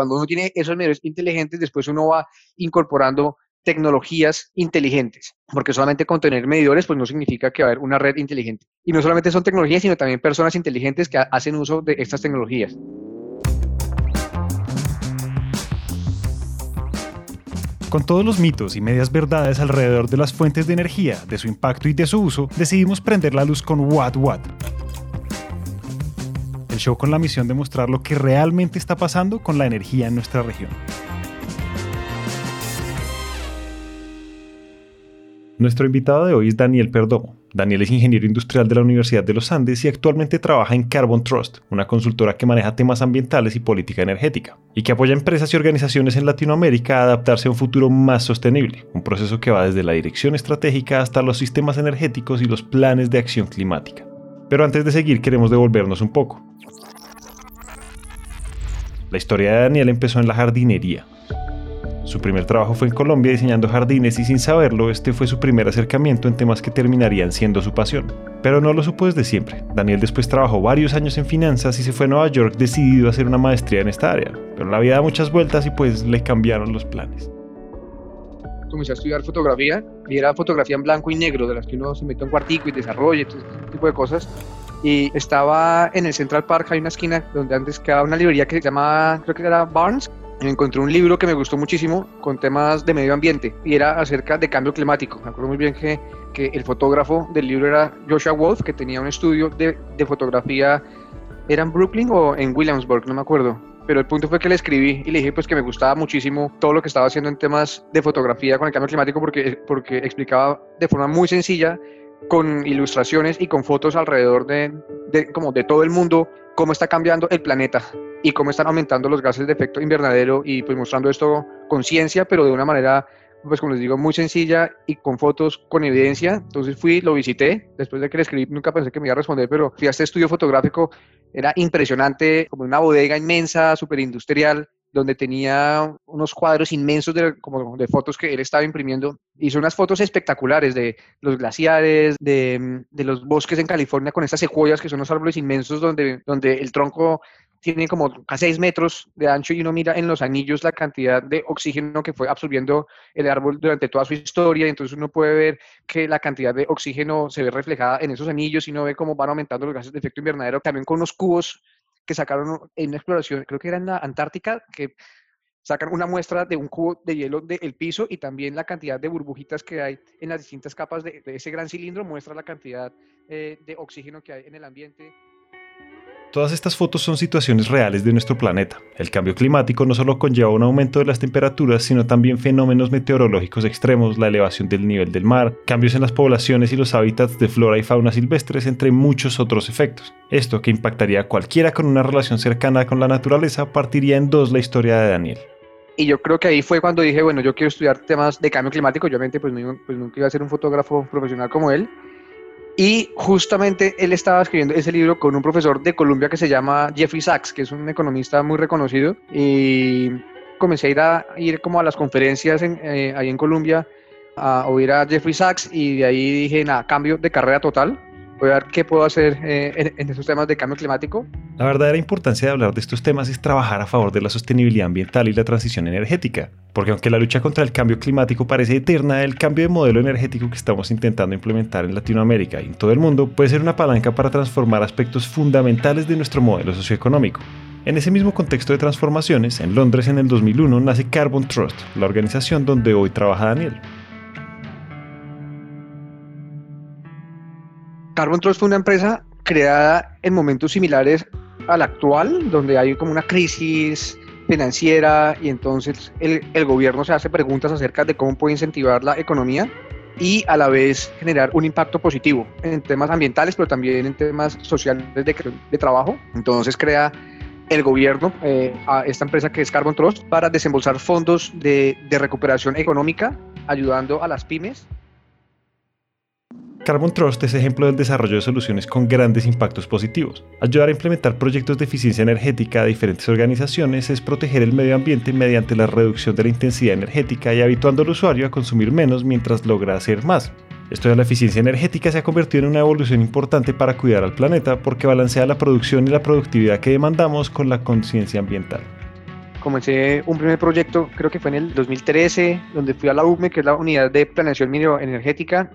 Cuando uno tiene esos medidores inteligentes, después uno va incorporando tecnologías inteligentes, porque solamente con tener medidores pues no significa que va a haber una red inteligente. Y no solamente son tecnologías, sino también personas inteligentes que hacen uso de estas tecnologías. Con todos los mitos y medias verdades alrededor de las fuentes de energía, de su impacto y de su uso, decidimos prender la luz con What What. Show con la misión de mostrar lo que realmente está pasando con la energía en nuestra región. Nuestro invitado de hoy es Daniel Perdomo. Daniel es ingeniero industrial de la Universidad de los Andes y actualmente trabaja en Carbon Trust, una consultora que maneja temas ambientales y política energética, y que apoya a empresas y organizaciones en Latinoamérica a adaptarse a un futuro más sostenible, un proceso que va desde la dirección estratégica hasta los sistemas energéticos y los planes de acción climática. Pero antes de seguir queremos devolvernos un poco. La historia de Daniel empezó en la jardinería, su primer trabajo fue en Colombia diseñando jardines y sin saberlo, este fue su primer acercamiento en temas que terminarían siendo su pasión. Pero no lo supo desde siempre. Daniel después trabajó varios años en finanzas y se fue a Nueva York decidido a hacer una maestría en esta área. Pero la vida da muchas vueltas y pues le cambiaron los planes. Comencé a estudiar fotografía y era fotografía en blanco y negro, de las que uno se mete un cuartico y desarrolla, todo este tipo de cosas y estaba en el Central Park, hay una esquina donde antes quedaba una librería que se llamaba, creo que era Barnes, encontré un libro que me gustó muchísimo con temas de medio ambiente y era acerca de cambio climático. Me acuerdo muy bien que, que el fotógrafo del libro era Joshua Wolf, que tenía un estudio de, de, fotografía, ¿era en Brooklyn o en Williamsburg? No me acuerdo. Pero el punto fue que le escribí y le dije pues que me gustaba muchísimo todo lo que estaba haciendo en temas de fotografía con el cambio climático porque, porque explicaba de forma muy sencilla con ilustraciones y con fotos alrededor de, de, como de todo el mundo cómo está cambiando el planeta y cómo están aumentando los gases de efecto invernadero y pues mostrando esto con ciencia, pero de una manera, pues como les digo, muy sencilla y con fotos, con evidencia. Entonces fui, lo visité, después de que le escribí, nunca pensé que me iba a responder, pero fui a este estudio fotográfico, era impresionante, como una bodega inmensa, súper industrial, donde tenía unos cuadros inmensos de, como de fotos que él estaba imprimiendo. Hizo unas fotos espectaculares de los glaciares, de, de, los bosques en California con estas secuoyas que son unos árboles inmensos donde, donde el tronco tiene como a 6 metros de ancho y uno mira en los anillos la cantidad de oxígeno que fue absorbiendo el árbol durante toda su historia, entonces uno puede ver que la cantidad de oxígeno se ve reflejada en esos anillos y uno ve cómo van aumentando los gases de efecto invernadero, también con unos cubos que sacaron en una exploración, creo que era en la Antártica, que sacan una muestra de un cubo de hielo del piso y también la cantidad de burbujitas que hay en las distintas capas de, de ese gran cilindro muestra la cantidad eh, de oxígeno que hay en el ambiente. Todas estas fotos son situaciones reales de nuestro planeta. El cambio climático no solo conlleva un aumento de las temperaturas, sino también fenómenos meteorológicos extremos, la elevación del nivel del mar, cambios en las poblaciones y los hábitats de flora y fauna silvestres, entre muchos otros efectos. Esto, que impactaría a cualquiera con una relación cercana con la naturaleza, partiría en dos la historia de Daniel. Y yo creo que ahí fue cuando dije, bueno, yo quiero estudiar temas de cambio climático, obviamente pues, pues nunca iba a ser un fotógrafo profesional como él, y justamente él estaba escribiendo ese libro con un profesor de Columbia que se llama Jeffrey Sachs, que es un economista muy reconocido. Y comencé a ir, a, ir como a las conferencias en, eh, ahí en Colombia a oír a Jeffrey Sachs y de ahí dije, nada, cambio de carrera total voy ver qué puedo hacer eh, en, en, temas de cambio climático. La verdadera importancia de hablar de estos temas es trabajar a favor de la sostenibilidad ambiental y la transición energética, porque aunque la lucha contra el cambio climático parece eterna, el cambio de modelo energético que estamos intentando implementar en Latinoamérica y en todo el mundo puede ser una palanca para transformar aspectos fundamentales de nuestro modelo socioeconómico. En ese mismo contexto de transformaciones, en Londres en el 2001 nace Carbon Trust, la organización donde hoy trabaja Daniel. Carbon Trust fue una empresa creada en momentos similares al actual, donde hay como una crisis financiera y entonces el, el, gobierno se hace preguntas acerca de cómo puede incentivar la economía y a la vez generar un impacto positivo en temas ambientales, pero también en temas sociales de, de trabajo. Entonces crea el gobierno eh, a esta empresa que es Carbon Trust para desembolsar fondos de, de recuperación económica, ayudando a las pymes Carbon Trust es ejemplo del desarrollo de soluciones con grandes impactos positivos. Ayudar a implementar proyectos de eficiencia energética de diferentes organizaciones es proteger el medio ambiente mediante la reducción de la intensidad energética y habituando al usuario a consumir menos mientras logra hacer más. Esto de la eficiencia energética se ha convertido en una evolución importante para cuidar al planeta porque balancea la producción y la productividad que demandamos con la conciencia ambiental. comencé un primer proyecto, creo que fue en el 2013, donde fui a la UME, que es la Unidad de Planeación Energética.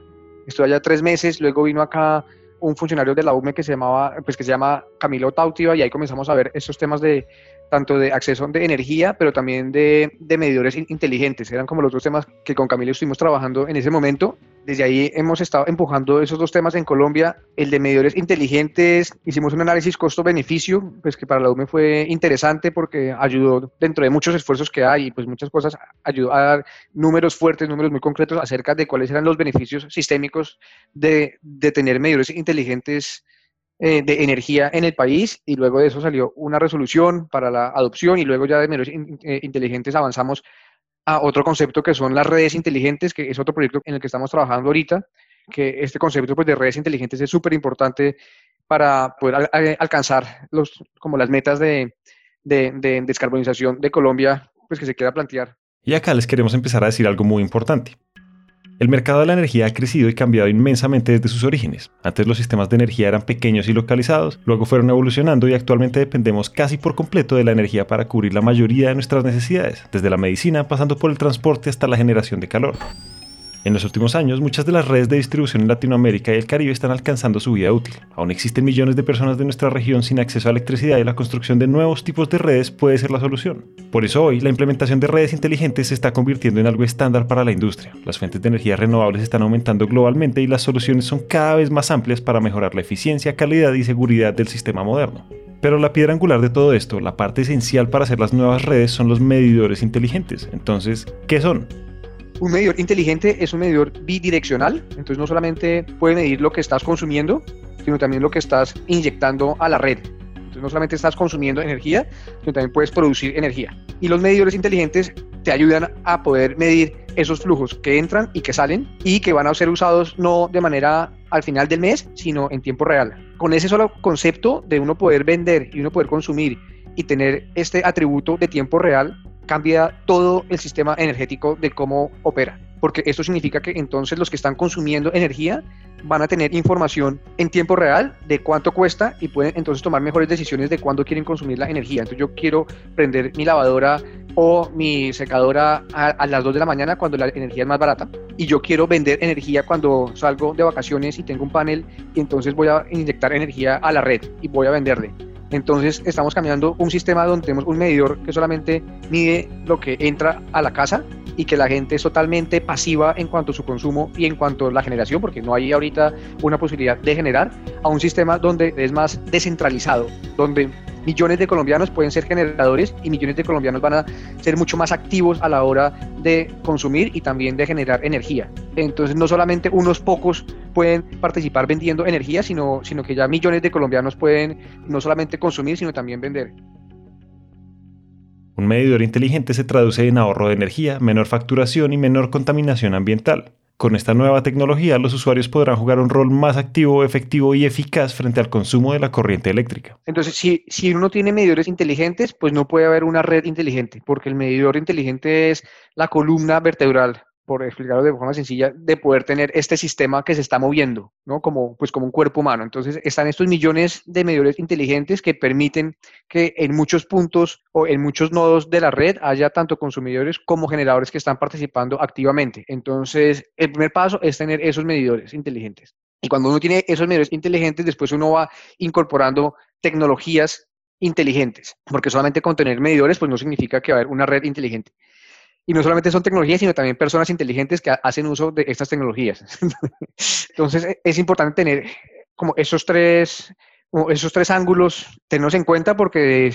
Estuve allá tres meses, luego vino acá un funcionario de la UME que se llamaba, pues que se llama Camilo Tautiva y ahí comenzamos a ver estos temas de tanto de acceso de energía, pero también de, de medidores inteligentes. Eran como los dos temas que con Camilo estuvimos trabajando en ese momento. Desde ahí hemos estado empujando esos dos temas en Colombia. El de medidores inteligentes, hicimos un análisis costo-beneficio, pues que para la UME fue interesante porque ayudó dentro de muchos esfuerzos que hay y pues muchas cosas, ayudó a dar números fuertes, números muy concretos acerca de cuáles eran los beneficios sistémicos de, de tener medidores inteligentes eh, de energía en el país y luego de eso salió una resolución para la adopción y luego ya de medios eh, inteligentes avanzamos a otro concepto que son las redes inteligentes, que es otro proyecto en el que estamos trabajando ahorita, que este concepto pues, de redes inteligentes es súper importante para poder alcanzar los, como las metas de, de, de descarbonización de Colombia pues, que se quiera plantear. Y acá les queremos empezar a decir algo muy importante. El mercado de la energía ha crecido y cambiado inmensamente desde sus orígenes. Antes los sistemas de energía eran pequeños y localizados, luego fueron evolucionando y actualmente dependemos casi por completo de la energía para cubrir la mayoría de nuestras necesidades, desde la medicina pasando por el transporte hasta la generación de calor. En los últimos años, muchas de las redes de distribución en Latinoamérica y el Caribe están alcanzando su vida útil. Aún existen millones de personas de nuestra región sin acceso a electricidad y la construcción de nuevos tipos de redes puede ser la solución. Por eso hoy, la implementación de redes inteligentes se está convirtiendo en algo estándar para la industria. Las fuentes de energía renovables están aumentando globalmente y las soluciones son cada vez más amplias para mejorar la eficiencia, calidad y seguridad del sistema moderno. Pero la piedra angular de todo esto, la parte esencial para hacer las nuevas redes son los medidores inteligentes. Entonces, ¿qué son? Un medidor inteligente es un medidor bidireccional, entonces no solamente puede medir lo que estás consumiendo, sino también lo que estás inyectando a la red. Entonces no solamente estás consumiendo energía, sino también puedes producir energía. Y los medidores inteligentes te ayudan a poder medir esos flujos que entran y que salen y que van a ser usados no de manera al final del mes, sino en tiempo real. Con ese solo concepto de uno poder vender y uno poder consumir y tener este atributo de tiempo real, cambia todo el sistema energético de cómo opera, porque esto significa que entonces los que están consumiendo energía van a tener información en tiempo real de cuánto cuesta y pueden entonces tomar mejores decisiones de cuándo quieren consumir la energía. Entonces yo quiero prender mi lavadora o mi secadora a, las 2 de la mañana cuando la energía es más barata y yo quiero vender energía cuando salgo de vacaciones y tengo un panel y entonces voy a inyectar energía a la red y voy a venderle. Entonces estamos cambiando un sistema donde tenemos un medidor que solamente mide lo que entra a la casa y que la gente es totalmente pasiva en cuanto a su consumo y en cuanto a la generación, porque no hay ahorita una posibilidad de generar, a un sistema donde es más descentralizado, donde millones de colombianos pueden ser generadores y millones de colombianos van a ser mucho más activos a la hora de consumir y también de generar energía. Entonces no solamente unos pocos pueden participar vendiendo energía, sino, sino que ya millones de colombianos pueden no solamente consumir, sino también vender. Un medidor inteligente se traduce en ahorro de energía, menor facturación y menor contaminación ambiental. Con esta nueva tecnología, los usuarios podrán jugar un rol más activo, efectivo y eficaz frente al consumo de la corriente eléctrica. Entonces, si, si uno tiene medidores inteligentes, pues no puede haber una red inteligente, porque el medidor inteligente es la columna vertebral por explicarlo de forma sencilla, de poder tener este sistema que se está moviendo, ¿no? Como, pues como un cuerpo humano. Entonces, están estos millones de medidores inteligentes que permiten que en muchos puntos o en muchos nodos de la red haya tanto consumidores como generadores que están participando activamente. Entonces, el primer paso es tener esos medidores inteligentes. Y cuando uno tiene esos medidores inteligentes, después uno va incorporando tecnologías inteligentes, porque solamente con tener medidores, pues no significa que va a haber una red inteligente. Y no solamente son tecnologías, sino también personas inteligentes que hacen uso de estas tecnologías. Entonces, e, es importante tener como esos tres, esos tres ángulos, tenerlos en cuenta porque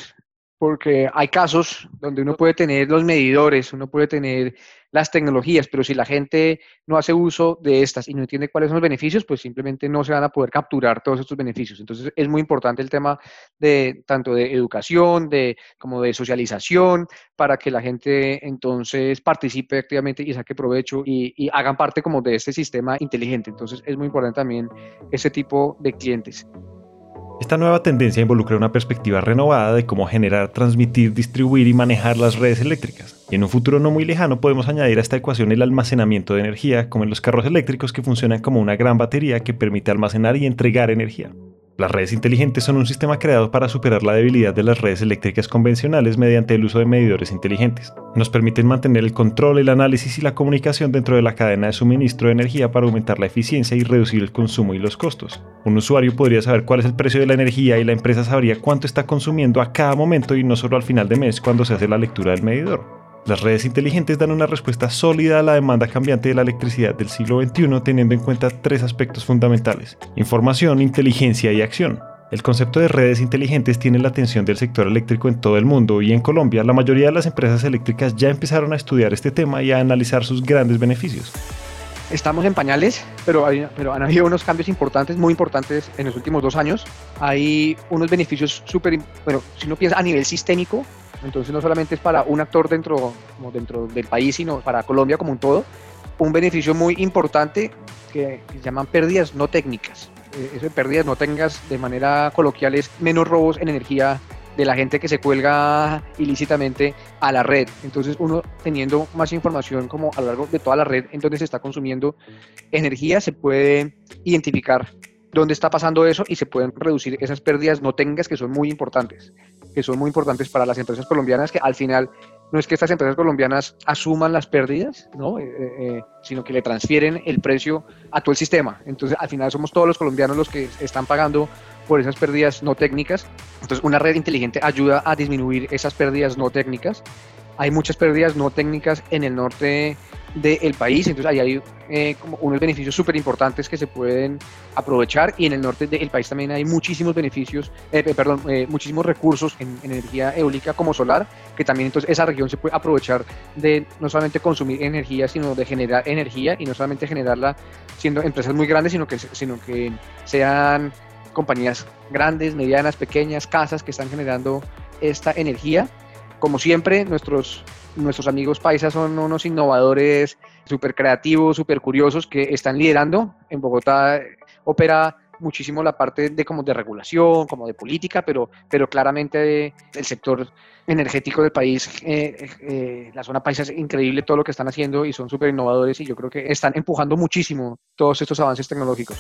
porque hay casos donde uno puede tener los medidores, uno puede tener las tecnologías, pero si la gente no hace uso de estas y no entiende cuáles son los beneficios, pues simplemente no se van a poder capturar todos estos beneficios. Entonces es muy importante el tema de tanto de educación, de como de socialización, para que la gente entonces participe activamente y saque provecho y, y hagan parte como de este sistema inteligente. Entonces es muy importante también ese tipo de clientes. Esta nueva tendencia involucra una perspectiva renovada de cómo generar, transmitir, distribuir y manejar las redes eléctricas. Y en un futuro no muy lejano podemos añadir a esta ecuación el almacenamiento de energía, como en los carros eléctricos que funcionan como una gran batería que permite almacenar y entregar energía. Las redes inteligentes son un sistema creado para superar la debilidad de las redes eléctricas convencionales mediante el uso de medidores inteligentes. Nos permiten mantener el control, el análisis y la comunicación dentro de la cadena de suministro de energía para aumentar la eficiencia y reducir el consumo y los costos. Un usuario podría saber cuál es el precio de la energía y la empresa sabría cuánto está consumiendo a cada momento y no solo al final de mes cuando se hace la lectura del medidor. Las redes inteligentes dan una respuesta sólida a la demanda cambiante de la electricidad del siglo XXI teniendo en cuenta tres aspectos fundamentales, información, inteligencia y acción. El concepto de redes inteligentes tiene la atención del sector eléctrico en todo el mundo y en Colombia la mayoría de las empresas eléctricas ya empezaron a estudiar este tema y a analizar sus grandes beneficios. Estamos en pañales, pero, han habido unos cambios importantes, muy importantes en los últimos dos años. Hay unos beneficios súper, bueno, si uno piensa a nivel sistémico, entonces no solamente es para un actor dentro, como dentro del país, sino para Colombia como un todo. Un beneficio muy importante que, llaman pérdidas no técnicas. Eh, eso de pérdidas no técnicas de manera coloquial es menos robos en energía de la gente que se cuelga ilícitamente a la red. Entonces uno teniendo más información como a lo largo de toda la red en donde se está consumiendo energía, se puede identificar dónde está pasando eso y se pueden reducir esas pérdidas no técnicas que son muy importantes que son muy importantes para las empresas colombianas, que al final no es que estas empresas colombianas asuman las pérdidas, ¿no? Eh, eh, eh, sino que le transfieren el precio a todo el sistema. Entonces, al final somos todos los colombianos los que están pagando por esas pérdidas no técnicas. Entonces, una red inteligente ayuda a disminuir esas pérdidas no técnicas. Hay muchas pérdidas no técnicas en el norte del país. Entonces ahí hay eh, como unos beneficios súper importantes que se pueden aprovechar y en el norte del país también hay muchísimos beneficios, eh, eh, perdón, muchísimos recursos en, energía eólica como solar, que también entonces esa región se puede aprovechar de no solamente consumir energía, sino de generar energía y no solamente generarla siendo empresas muy grandes, sino que, sino que sean compañías grandes, medianas, pequeñas, casas que están generando esta energía. Como siempre, nuestros nuestros amigos paisas son unos innovadores súper creativos, súper curiosos que están liderando. En Bogotá opera muchísimo la parte de como de regulación, como de política, pero, pero claramente el sector energético del país, eh, eh, la zona paisa es increíble todo lo que están haciendo y son súper innovadores y yo creo que están empujando muchísimo todos estos avances tecnológicos.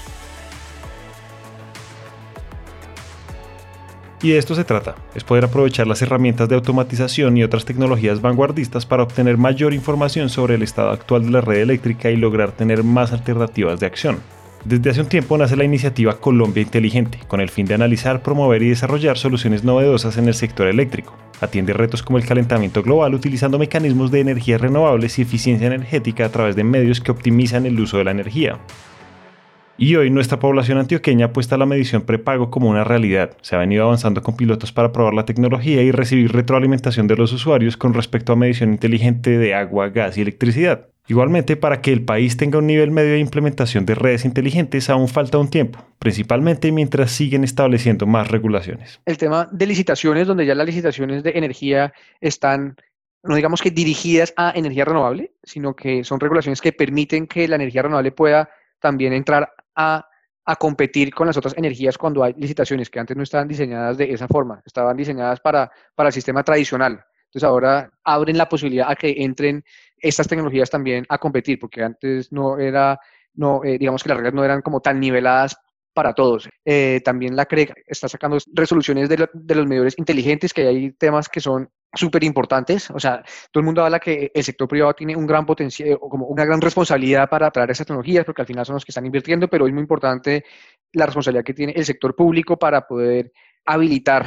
Y de esto se trata, es poder aprovechar las herramientas de automatización y otras tecnologías vanguardistas para obtener mayor información sobre el estado actual de la red eléctrica y lograr tener más alternativas de acción. Desde hace un tiempo nace la iniciativa Colombia Inteligente, con el fin de analizar, promover y desarrollar soluciones novedosas en el sector eléctrico. Atiende retos como el calentamiento global utilizando mecanismos de energías renovables y eficiencia energética a través de medios que optimizan el uso de la energía. Y hoy nuestra población antioqueña apuesta a la medición prepago como una realidad. Se ha venido avanzando con pilotos para probar la tecnología y recibir retroalimentación de los usuarios con respecto a medición inteligente de agua, gas y electricidad. Igualmente, para que el país tenga un nivel medio de implementación de redes inteligentes aún falta un tiempo, principalmente mientras siguen estableciendo más regulaciones. El tema de licitaciones, donde ya las licitaciones de energía están no digamos que dirigidas a energía renovable, sino que son regulaciones que permiten que la energía renovable pueda también entrar a, competir con las otras energías cuando hay licitaciones que antes no estaban diseñadas de esa forma, estaban diseñadas para, para el sistema tradicional. Entonces ahora abren la posibilidad a que entren estas tecnologías también a competir, porque antes no era, no, eh, digamos que las reglas no eran como tan niveladas para todos. Eh, también la CREC está sacando resoluciones de, de, los medidores inteligentes, que hay temas que son súper importantes. O sea, todo el mundo habla que el sector privado tiene un gran potencial, o como una gran responsabilidad para traer esas tecnologías, porque al final son los que están invirtiendo, pero es muy importante la responsabilidad que tiene el sector público para poder habilitar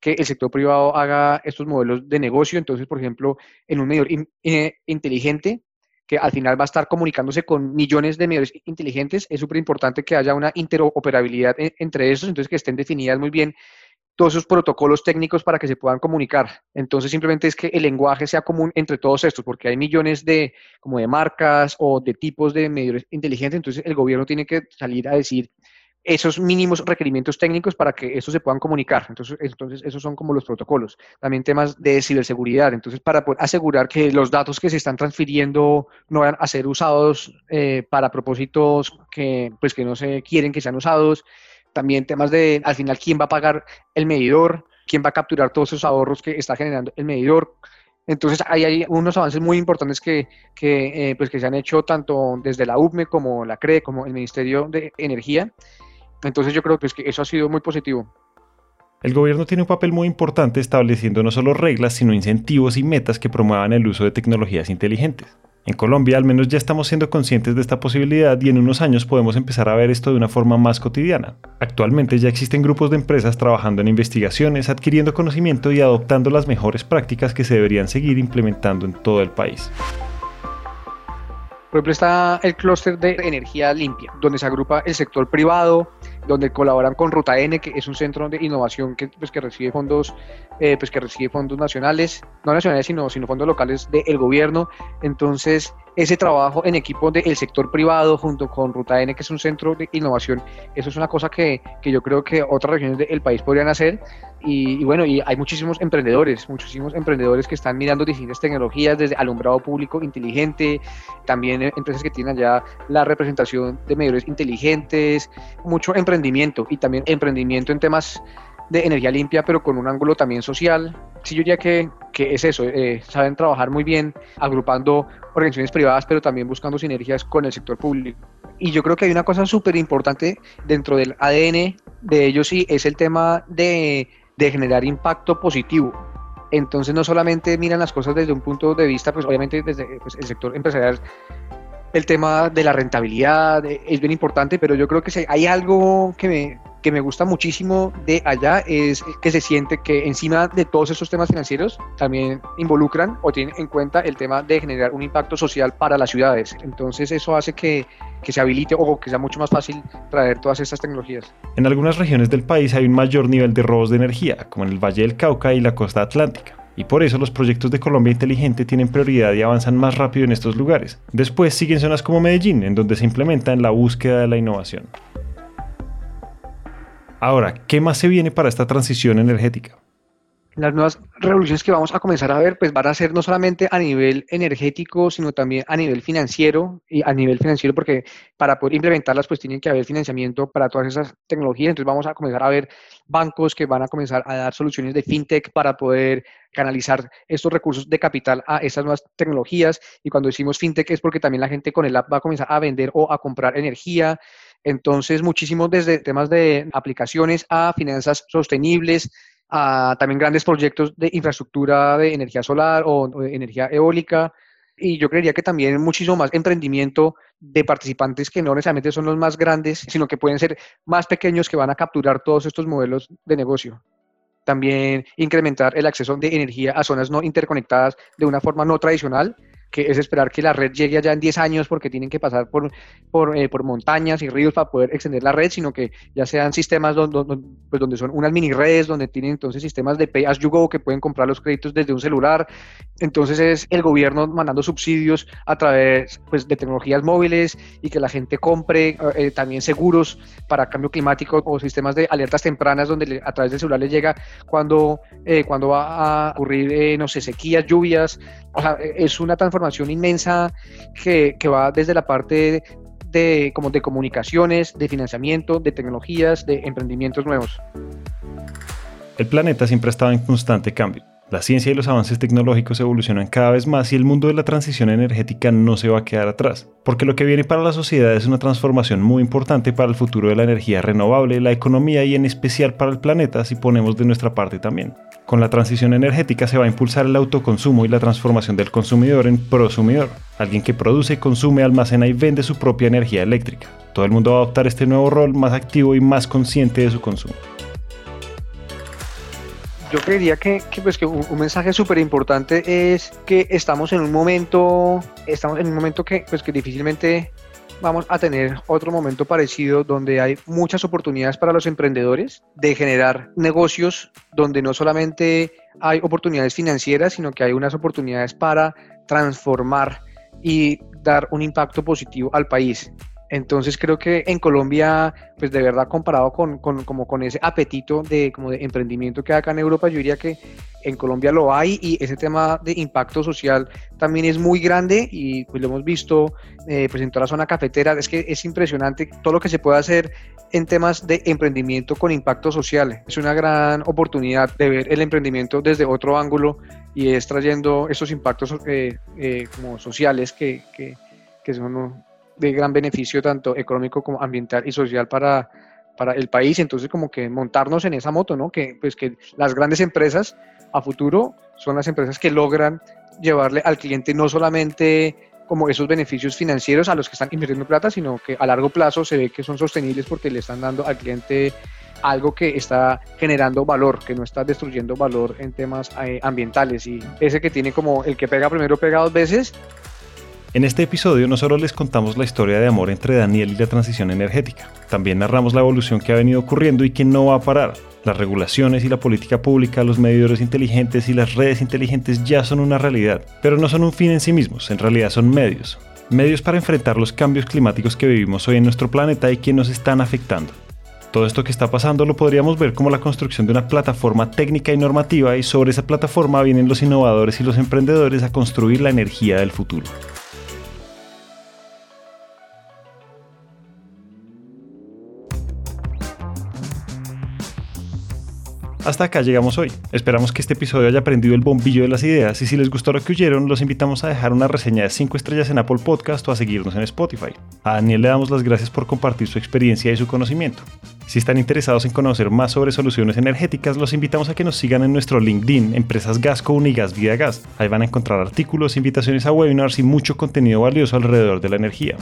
que el sector privado haga estos modelos de negocio. Entonces, por ejemplo, en un medidor eh, inteligente, que al final va a estar comunicándose con millones de medidores inteligentes, es súper importante que haya una interoperabilidad e, entre esos, entonces que estén definidas muy bien todos esos protocolos técnicos para que se puedan comunicar. Entonces simplemente es que el lenguaje sea común entre todos estos, porque hay millones de, como de marcas o de tipos de medios inteligentes, entonces el gobierno tiene que salir a decir esos mínimos requerimientos técnicos para que estos se puedan comunicar. Entonces, entonces, esos son como los protocolos. También temas de ciberseguridad. Entonces, para poder asegurar que los datos que se están transfiriendo no van a ser usados eh, para propósitos que, pues, que no se quieren que sean usados también temas de, al final, quién va a pagar el medidor, quién va a capturar todos esos ahorros que está generando el medidor. Entonces, ahí hay unos avances muy importantes que, eh, pues que se han hecho tanto desde la UPME como la CRE, como el Ministerio de Energía. Entonces yo creo que, es que eso ha sido muy positivo. El gobierno tiene un papel muy importante estableciendo no solo reglas, sino incentivos y metas que promuevan el uso de tecnologías inteligentes. En Colombia al menos ya estamos siendo conscientes de esta posibilidad y en unos años podemos empezar a ver esto de una forma más cotidiana. Actualmente ya existen grupos de empresas trabajando en investigaciones, adquiriendo conocimiento y adoptando las mejores prácticas que se deberían seguir implementando en todo el país. Por ejemplo, está el clúster de energía limpia, donde se agrupa el sector privado, donde colaboran con Ruta N, que es un centro de innovación que, pues, que recibe fondos, eh, pues, que recibe fondos nacionales, no nacionales, sino, sino fondos locales del gobierno. Entonces, ese trabajo en equipo del sector privado junto con Ruta N, que es un centro de innovación, eso es una cosa que, que yo creo que otras regiones del país podrían hacer. Y, bueno, y hay muchísimos emprendedores, muchísimos emprendedores que están mirando distintas tecnologías, desde alumbrado público inteligente, también empresas que tienen allá la representación de medidores inteligentes, mucho emprendimiento y también emprendimiento en temas de energía limpia, pero con un ángulo también social. Sí, yo diría que, que es eso, eh, saben trabajar muy bien agrupando organizaciones privadas, pero también buscando sinergias con el sector público. Y yo creo que hay una cosa súper importante dentro del ADN de ellos sí, es el tema de, de generar impacto positivo. Entonces no solamente miran las cosas desde un punto de vista, pues obviamente desde pues, el sector empresarial el tema de la rentabilidad es bien importante, pero yo creo que hay algo que me, que me gusta muchísimo de allá es que se siente que encima de todos esos temas financieros también involucran o tienen en cuenta el tema de generar un impacto social para las ciudades. Entonces eso hace que, que se habilite o que sea mucho más fácil traer todas estas tecnologías. En algunas regiones del país hay un mayor nivel de robos de energía, como en el Valle del Cauca y la costa atlántica y por eso los proyectos de Colombia Inteligente tienen prioridad y avanzan más rápido en estos lugares. Después siguen zonas como Medellín, en donde se implementa en la búsqueda de la innovación. Ahora, ¿qué más se viene para esta transición energética? las nuevas revoluciones que vamos a comenzar a ver, pues van a ser no solamente a nivel energético, sino también a nivel financiero, y a nivel financiero porque para poder implementarlas, pues tienen que haber financiamiento para todas esas tecnologías. Entonces vamos a comenzar a ver bancos que van a comenzar a dar soluciones de fintech para poder canalizar estos recursos de capital a esas nuevas tecnologías. Y cuando decimos fintech es porque también la gente con el app va a comenzar a vender o a comprar energía. Entonces, muchísimos desde temas de aplicaciones a finanzas sostenibles, a también grandes proyectos de infraestructura de energía solar o, de energía eólica. Y yo creería que también muchísimo más emprendimiento de participantes que no necesariamente son los más grandes, sino que pueden ser más pequeños que van a capturar todos estos modelos de negocio. También incrementar el acceso de energía a zonas no interconectadas de una forma no tradicional que es esperar que la red llegue allá en 10 años porque tienen que pasar por, por, eh, por montañas y ríos para poder extender la red, sino que ya sean sistemas donde, pues donde son unas mini redes, donde tienen entonces sistemas de pay as you go que pueden comprar los créditos desde un celular. Entonces es el gobierno mandando subsidios a través pues, de tecnologías móviles y que la gente compre eh, también seguros para cambio climático o sistemas de alertas tempranas donde a través del celular les llega cuando, eh, cuando va a ocurrir, no sé, sequías, lluvias. O sea, es una transformación inmensa que, que va desde la parte de, como de comunicaciones, de financiamiento, de tecnologías, de emprendimientos nuevos. El planeta siempre ha estado en constante cambio. La ciencia y los avances tecnológicos evolucionan cada vez más y el mundo de la transición energética no se va a quedar atrás, porque lo que viene para la sociedad es una transformación muy importante para el futuro de la energía renovable, la economía y en especial para el planeta si ponemos de nuestra parte también. Con la transición energética se va a impulsar el autoconsumo y la transformación del consumidor en prosumidor, alguien que produce, consume, almacena y vende su propia energía eléctrica. Todo el mundo va a adoptar este nuevo rol más activo y más consciente de su consumo. Yo creería que, pues, que un, mensaje súper importante es que estamos en un momento, estamos en un momento que, pues, que difícilmente vamos a tener otro momento parecido donde hay muchas oportunidades para los emprendedores de generar negocios donde no solamente hay oportunidades financieras, sino que hay unas oportunidades para transformar y dar un impacto positivo al país. Entonces creo que en Colombia, pues de verdad comparado con, como con ese apetito de, como de emprendimiento que hay acá en Europa, yo diría que en Colombia lo hay y ese tema de impacto social también es muy grande y pues lo hemos visto eh, pues en toda la zona cafetera, es que es impresionante todo lo que se puede hacer en temas de emprendimiento con impacto social. Es una gran oportunidad de ver el emprendimiento desde otro ángulo y es trayendo esos impactos eh, eh, como sociales que, que, que son de gran beneficio tanto económico como ambiental y social para, para el país, entonces como que montarnos en esa moto, ¿no? Que pues que las grandes empresas a futuro son las empresas que logran llevarle al cliente no solamente como esos beneficios financieros a los que están invirtiendo plata, sino que a largo plazo se ve que son sostenibles porque le están dando al cliente algo que está generando valor, que no está destruyendo valor en temas eh, ambientales. Y ese que tiene como el que pega primero pega dos veces. En este episodio no solo les contamos la historia de amor entre Daniel y la transición energética, también narramos la evolución que ha venido ocurriendo y que no va a parar. Las regulaciones y la política pública, los medidores inteligentes y las redes inteligentes ya son una realidad, pero no son un fin en sí mismos, en realidad son medios. Medios para enfrentar los cambios climáticos que vivimos hoy en nuestro planeta y que nos están afectando. Todo esto que está pasando lo podríamos ver como la construcción de una plataforma técnica y normativa y sobre esa plataforma vienen los innovadores y los emprendedores a construir la energía del futuro. Hasta acá llegamos hoy. Esperamos que este episodio haya prendido el bombillo de las ideas y si les gustó lo que oyeron, los invitamos a dejar una reseña de 5 estrellas en Apple Podcast o a seguirnos en Spotify. A Daniel le damos las gracias por compartir su experiencia y su conocimiento. Si están interesados en conocer más sobre soluciones energéticas, los invitamos a que nos sigan en nuestro LinkedIn, Empresas Gasco Unigas Vida Gas. Ahí van a encontrar artículos, invitaciones a webinars y mucho contenido valioso alrededor de la energía.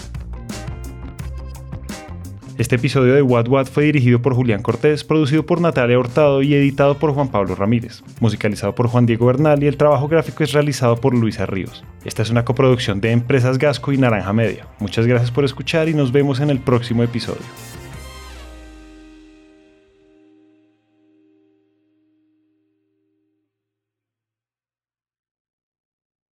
Este episodio de What What fue dirigido por Julián Cortés, producido por Natalia Hurtado y editado por Juan Pablo Ramírez, musicalizado por Juan Diego Bernal y el trabajo gráfico es realizado por Luisa Ríos. Esta es una coproducción de Empresas Gasco y Naranja Media. Muchas gracias por escuchar y nos vemos en el próximo episodio.